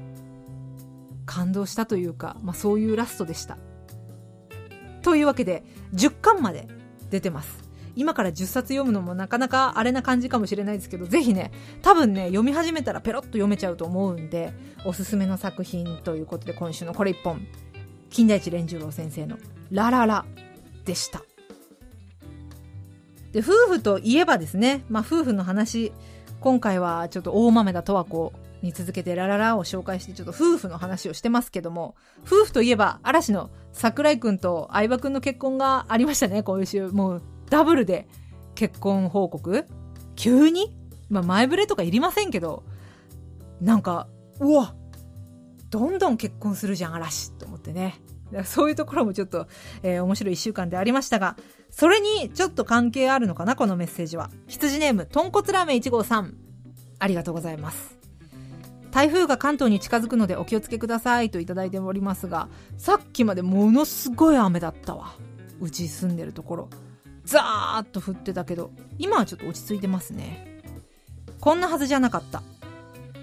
感動したというか、まあ、そういうラストでした。というわけで10巻まで出てます。今から10冊読むのもなかなかあれな感じかもしれないですけど、ぜひね、多分ね、読み始めたらペロッと読めちゃうと思うんで、おすすめの作品ということで今週のこれ1本、金田一蓮十郎先生のラララでした。で、夫婦といえばですね、まあ夫婦の話、今回はちょっと大豆田十和子に続けてラララを紹介してちょっと夫婦の話をしてますけども、夫婦といえば嵐の桜井くんと相葉くんの結婚がありましたね、今週。もうダブルで結婚報告？急に？まあ前触れとかいりませんけど、なんか、うわどんどん結婚するじゃん、嵐と思ってね。そういうところもちょっと、えー、面白い一週間でありましたが、それにちょっと関係あるのかな、このメッセージは。羊ネーム、豚骨ラーメン1号さん。ありがとうございます。台風が関東に近づくのでお気をつけくださいといただいておりますが、さっきまでものすごい雨だったわ。うち住んでるところ。ザーッと降ってたけど、今はちょっと落ち着いてますね。こんなはずじゃなかった。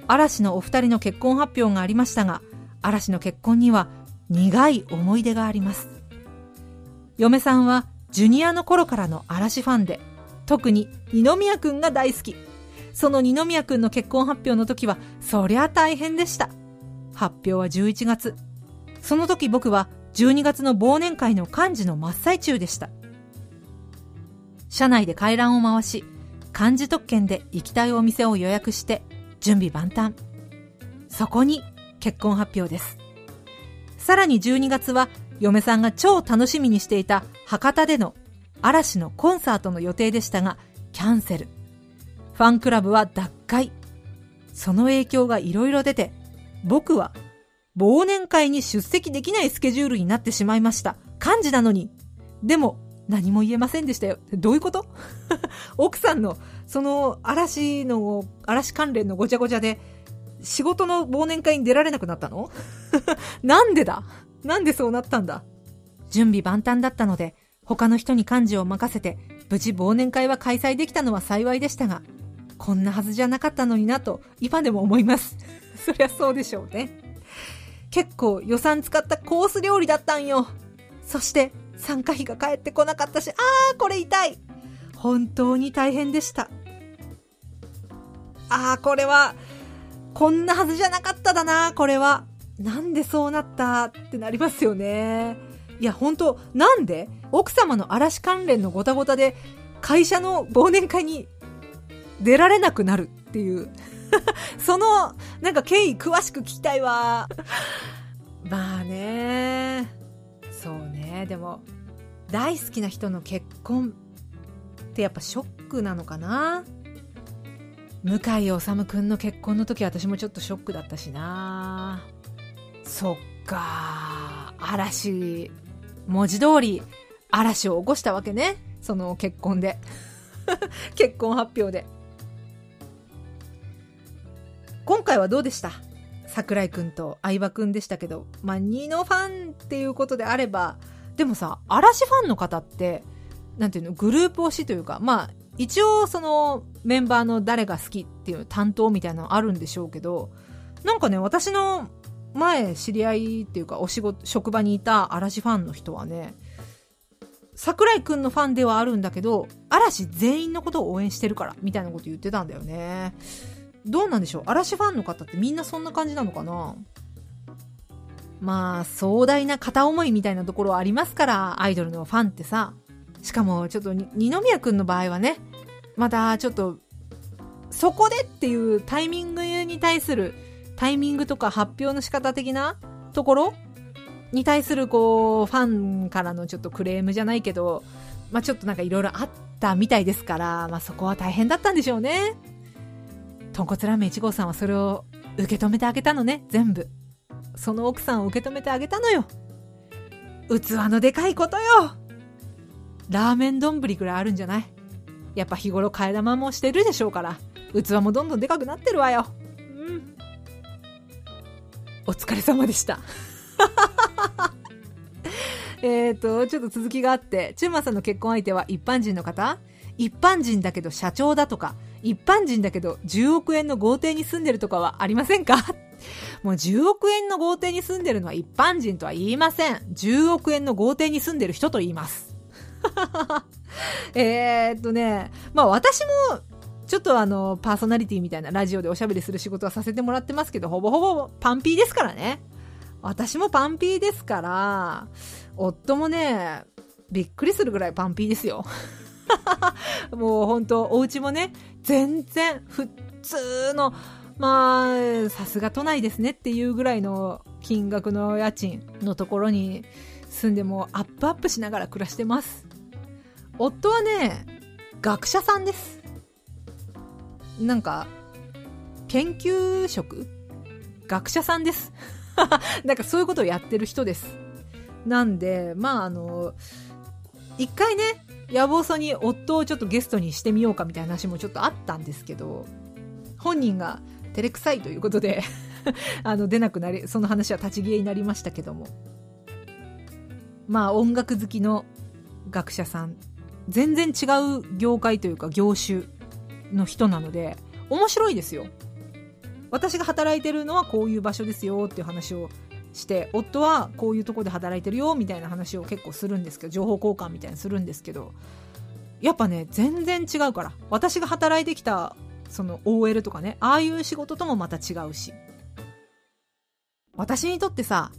嵐のお二人の結婚発表がありましたが、嵐の結婚には苦い思い出があります。嫁さんはジュニアの頃からの嵐ファンで、特に二宮くんが大好き。その二宮くんの結婚発表の時は、そりゃ大変でした。発表は11月。その時僕は12月の忘年会の幹事の真っ最中でした。社内で回覧を回し、漢字特権で行きたいお店を予約して、準備万端。そこに結婚発表です。さらに12月は、嫁さんが超楽しみにしていた博多での嵐のコンサートの予定でしたが、キャンセル。ファンクラブは脱会。その影響がいろいろ出て、僕は忘年会に出席できないスケジュールになってしまいました。幹事なのに。でも、何も言えませんでしたよ。どういうこと？奥さんの、その嵐の、嵐関連のごちゃごちゃで、仕事の忘年会に出られなくなったの？なんでだ？なんでそうなったんだ？準備万端だったので、他の人に幹事を任せて、無事忘年会は開催できたのは幸いでしたが、こんなはずじゃなかったのになと今でも思います。そりゃそうでしょうね。結構予算使ったコース料理だったんよ。そして参加費が返ってこなかったし、あーこれ痛い本当に大変でした。あーこれは、こんなはずじゃなかっただな、これは。なんでそうなったってなりますよね。いや、本当なんで奥様の嵐関連のごたごたで会社の忘年会に出られなくなるっていう。その、なんか経緯詳しく聞きたいわ。まあね。そうね。でも、大好きな人の結婚ってやっぱショックなのかな？向井治くんの結婚の時私もちょっとショックだったしな。そっか。嵐。文字通り嵐を起こしたわけね。その結婚で。結婚発表で。今回はどうでした？桜井くんと相葉くんでしたけど、まあ、2のファンっていうことであれば、でもさ、嵐ファンの方って、なんていうの、グループ推しというか、まあ、一応そのメンバーの誰が好きっていう担当みたいなのあるんでしょうけど、なんかね、私の前知り合いっていうかお仕事、職場にいた嵐ファンの人はね、桜井くんのファンではあるんだけど、嵐全員のことを応援してるから、みたいなこと言ってたんだよね。どうなんでしょう？嵐ファンの方ってみんなそんな感じなのかな？まあ、壮大な片思いみたいなところありますから、アイドルのファンってさ。しかも、ちょっと、二宮くんの場合はね、また、ちょっと、そこでっていうタイミングに対する、タイミングとか発表の仕方的なところに対する、こう、ファンからのちょっとクレームじゃないけど、まあちょっとなんかいろいろあったみたいですから、まあそこは大変だったんでしょうね。豚骨ラーメン1号さんはそれを受け止めてあげたのね、全部。その奥さんを受け止めてあげたのよ。器のでかいことよラーメン丼ぐらいあるんじゃない？やっぱ日頃替え玉もしてるでしょうから、器もどんどんでかくなってるわよ。うん。お疲れ様でした。えっと、ちょっと続きがあって、チューマさんの結婚相手は一般人の方一般人だけど社長だとか、一般人だけど10億円の豪邸に住んでるとかはありませんか？もう10億円の豪邸に住んでるのは一般人とは言いません。10億円の豪邸に住んでる人と言います。えっとね、まあ私も、ちょっとあの、パーソナリティみたいなラジオでおしゃべりする仕事はさせてもらってますけど、ほぼほぼパンピーですからね。私もパンピーですから、夫もね、びっくりするぐらいパンピーですよ。もう本当お家もね、全然普通の、まあ、さすが都内ですねっていうぐらいの金額の家賃のところに住んでもアップアップしながら暮らしてます。夫はね、学者さんです。なんか、研究職？学者さんです。なんかそういうことをやってる人です。なんで、まああの、一回ね、野望さに夫をちょっとゲストにしてみようかみたいな話もちょっとあったんですけど、本人が照れくさいということで あの、出なくなり、その話は立ち消えになりましたけども。まあ音楽好きの学者さん、全然違う業界というか業種の人なので、面白いですよ。私が働いてるのはこういう場所ですよっていう話をして夫はこういうとこで働いてるよみたいな話を結構するんですけど情報交換みたいにするんですけどやっぱね全然違うから私が働いてきたその OL とかねああいう仕事ともまた違うし。私にとってさ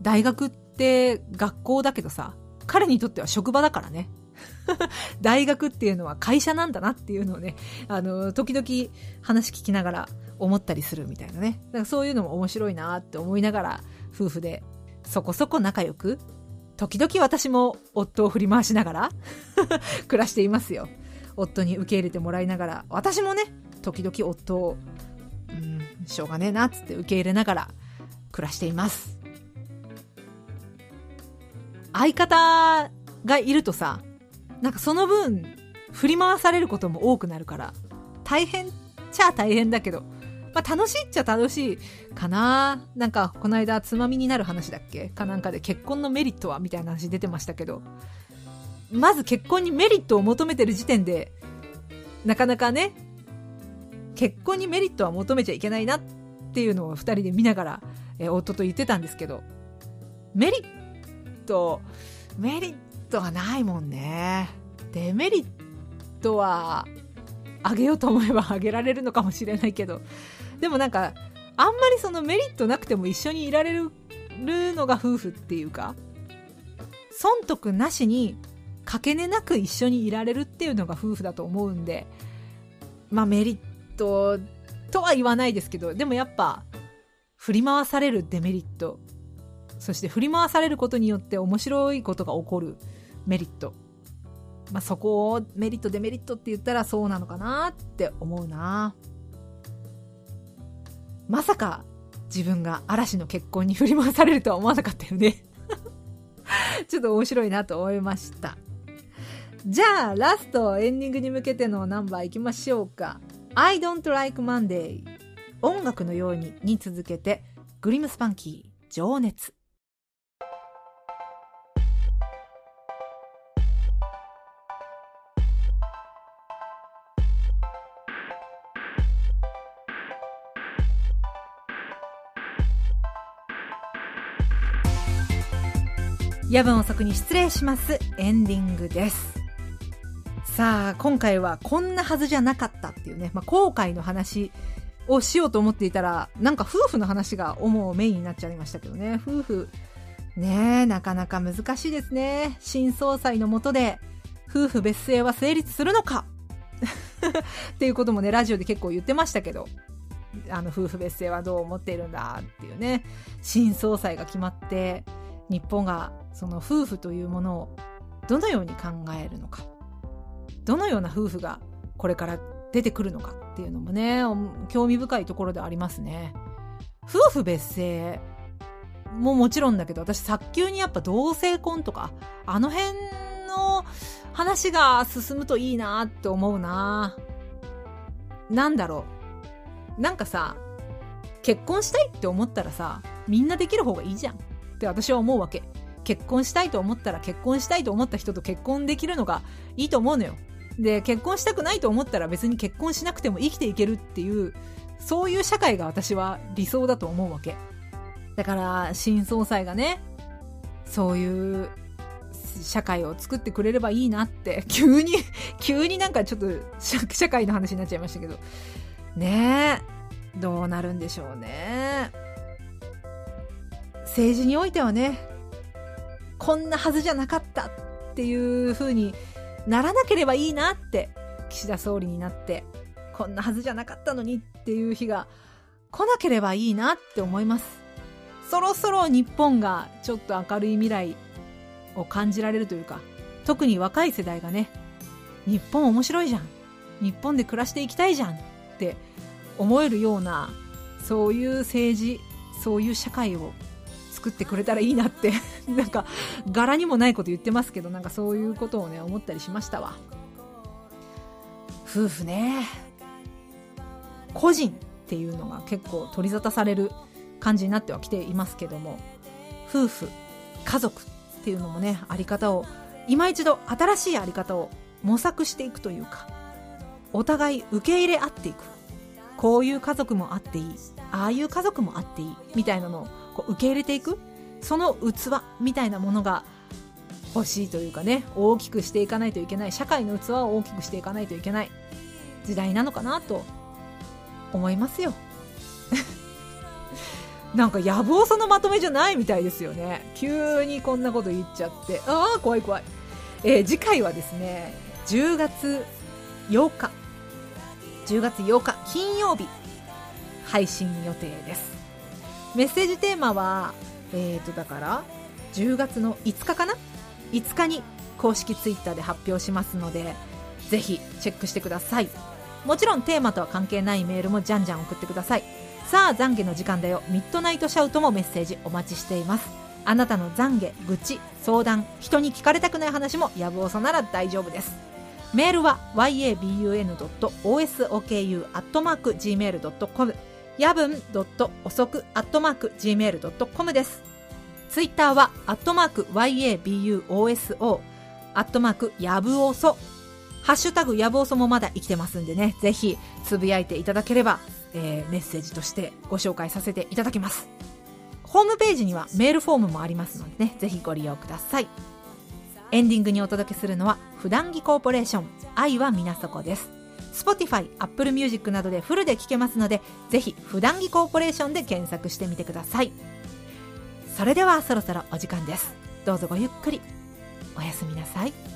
大学って学校だけどさ彼にとっては職場だからね。大学っていうのは会社なんだなっていうのをねあの時々話聞きながら思ったりするみたいなね。だからそういうのも面白いなって思いながら夫婦でそこそこ仲良く、時々私も夫を振り回しながら 暮らしていますよ。夫に受け入れてもらいながら、私もね、時々夫を、うん、しょうがねえなっつって受け入れながら暮らしています。相方がいるとさ、なんかその分、振り回されることも多くなるから、大変っちゃ大変だけど、まあ、楽しいっちゃ楽しいかな。なんか、この間、つまみになる話だっけ？かなんかで結婚のメリットは？みたいな話出てましたけど、まず結婚にメリットを求めてる時点で、なかなかね、結婚にメリットは求めちゃいけないなっていうのを二人で見ながら、え夫と言ってたんですけど、メリット、メリットはないもんね。デメリットは、あげようと思えばあげられるのかもしれないけど、でもなんか、あんまりそのメリットなくても一緒にいられるのが夫婦っていうか、損得なしに、かけねなく一緒にいられるっていうのが夫婦だと思うんで、まあメリットとは言わないですけど、でもやっぱ、振り回されるデメリット、そして振り回されることによって面白いことが起こるメリット。まあそこをメリットデメリットって言ったらそうなのかなって思うな。まさか自分が嵐の結婚に振り回されるとは思わなかったよね ちょっと面白いなと思いました。じゃあ、ラストエンディングに向けてのナンバーいきましょうか。I don't like Monday 音楽のようにに続けてグリムスパンキー情熱夜分遅くに失礼します。エンディングです。さあ、今回はこんなはずじゃなかったっていうね、まあ、後悔の話をしようと思っていたら、なんか夫婦の話が主メインになっちゃいましたけどね、夫婦、ねえ、なかなか難しいですね。新総裁のもとで、夫婦別姓は成立するのか？っていうこともね、ラジオで結構言ってましたけど、あの、夫婦別姓はどう思っているんだっていうね、新総裁が決まって、日本がその夫婦というものをどのように考えるのか。どのような夫婦がこれから出てくるのかっていうのもね興味深いところでありますね。夫婦別姓ももちろんだけど私早急にやっぱ同性婚とかあの辺の話が進むといいなって思うな。なんだろう。なんかさ結婚したいって思ったらさみんなできる方がいいじゃん。って私は思うわけ。結婚したいと思ったら結婚したいと思った人と結婚できるのがいいと思うのよ。で結婚したくないと思ったら別に結婚しなくても生きていけるっていうそういう社会が私は理想だと思うわけ。だから新総裁がねそういう社会を作ってくれればいいなって急に急になんかちょっと社会の話になっちゃいましたけど。ねえどうなるんでしょうね。政治においてはねこんなはずじゃなかったっていう風にならなければいいなって岸田総理になってこんなはずじゃなかったのにっていう日が来なければいいなって思います。そろそろ日本がちょっと明るい未来を感じられるというか特に若い世代がね日本面白いじゃん。日本で暮らしていきたいじゃんって思えるようなそういう政治そういう社会を作ってくれたらいいなって。なんか柄にもないこと言ってますけどなんかそういうことをね思ったりしましたわ。夫婦ね。個人っていうのが結構取り沙汰される感じになってはきていますけども夫婦家族っていうのもねあり方を今一度新しいあり方を模索していくというかお互い受け入れ合っていく。こういう家族もあっていい。ああいう家族もあっていい。みたいなのをこう受け入れていくその器みたいなものが欲しいというかね大きくしていかないといけない社会の器を大きくしていかないといけない時代なのかなと思いますよ。なんか野望そのまとめじゃないみたいですよね。急にこんなこと言っちゃって。ああ怖い怖い、えー、次回はですね10月8日。10月8日金曜日。配信予定です。メッセージテーマはえーとだから10月の5日かな？5日に公式ツイッターで発表しますのでぜひチェックしてください。もちろんテーマとは関係ないメールもじゃんじゃん送ってください。さあ懺悔の時間だよ。ミッドナイトシャウトもメッセージお待ちしています。あなたの懺悔愚痴相談人に聞かれたくない話もやぶおさなら大丈夫です。メールは yabun.osoku.gmail.com やぶん遅く .gmail.com です。ツイッターはアットマーク yabuoso アットマークやぶおそハッシュタグやぶおそもまだ生きてますんでね。ぜひつぶやいていただければえー、メッセージとしてご紹介させていただきます。ホームページにはメールフォームもありますのでね。ぜひご利用ください。エンディングにお届けするのは普段着コーポレーション愛は皆そこです。Spotify、Apple Music などでフルで聴けますのでぜひ普段着コーポレーションで検索してみてください。それではそろそろお時間です。どうぞごゆっくり。おやすみなさい。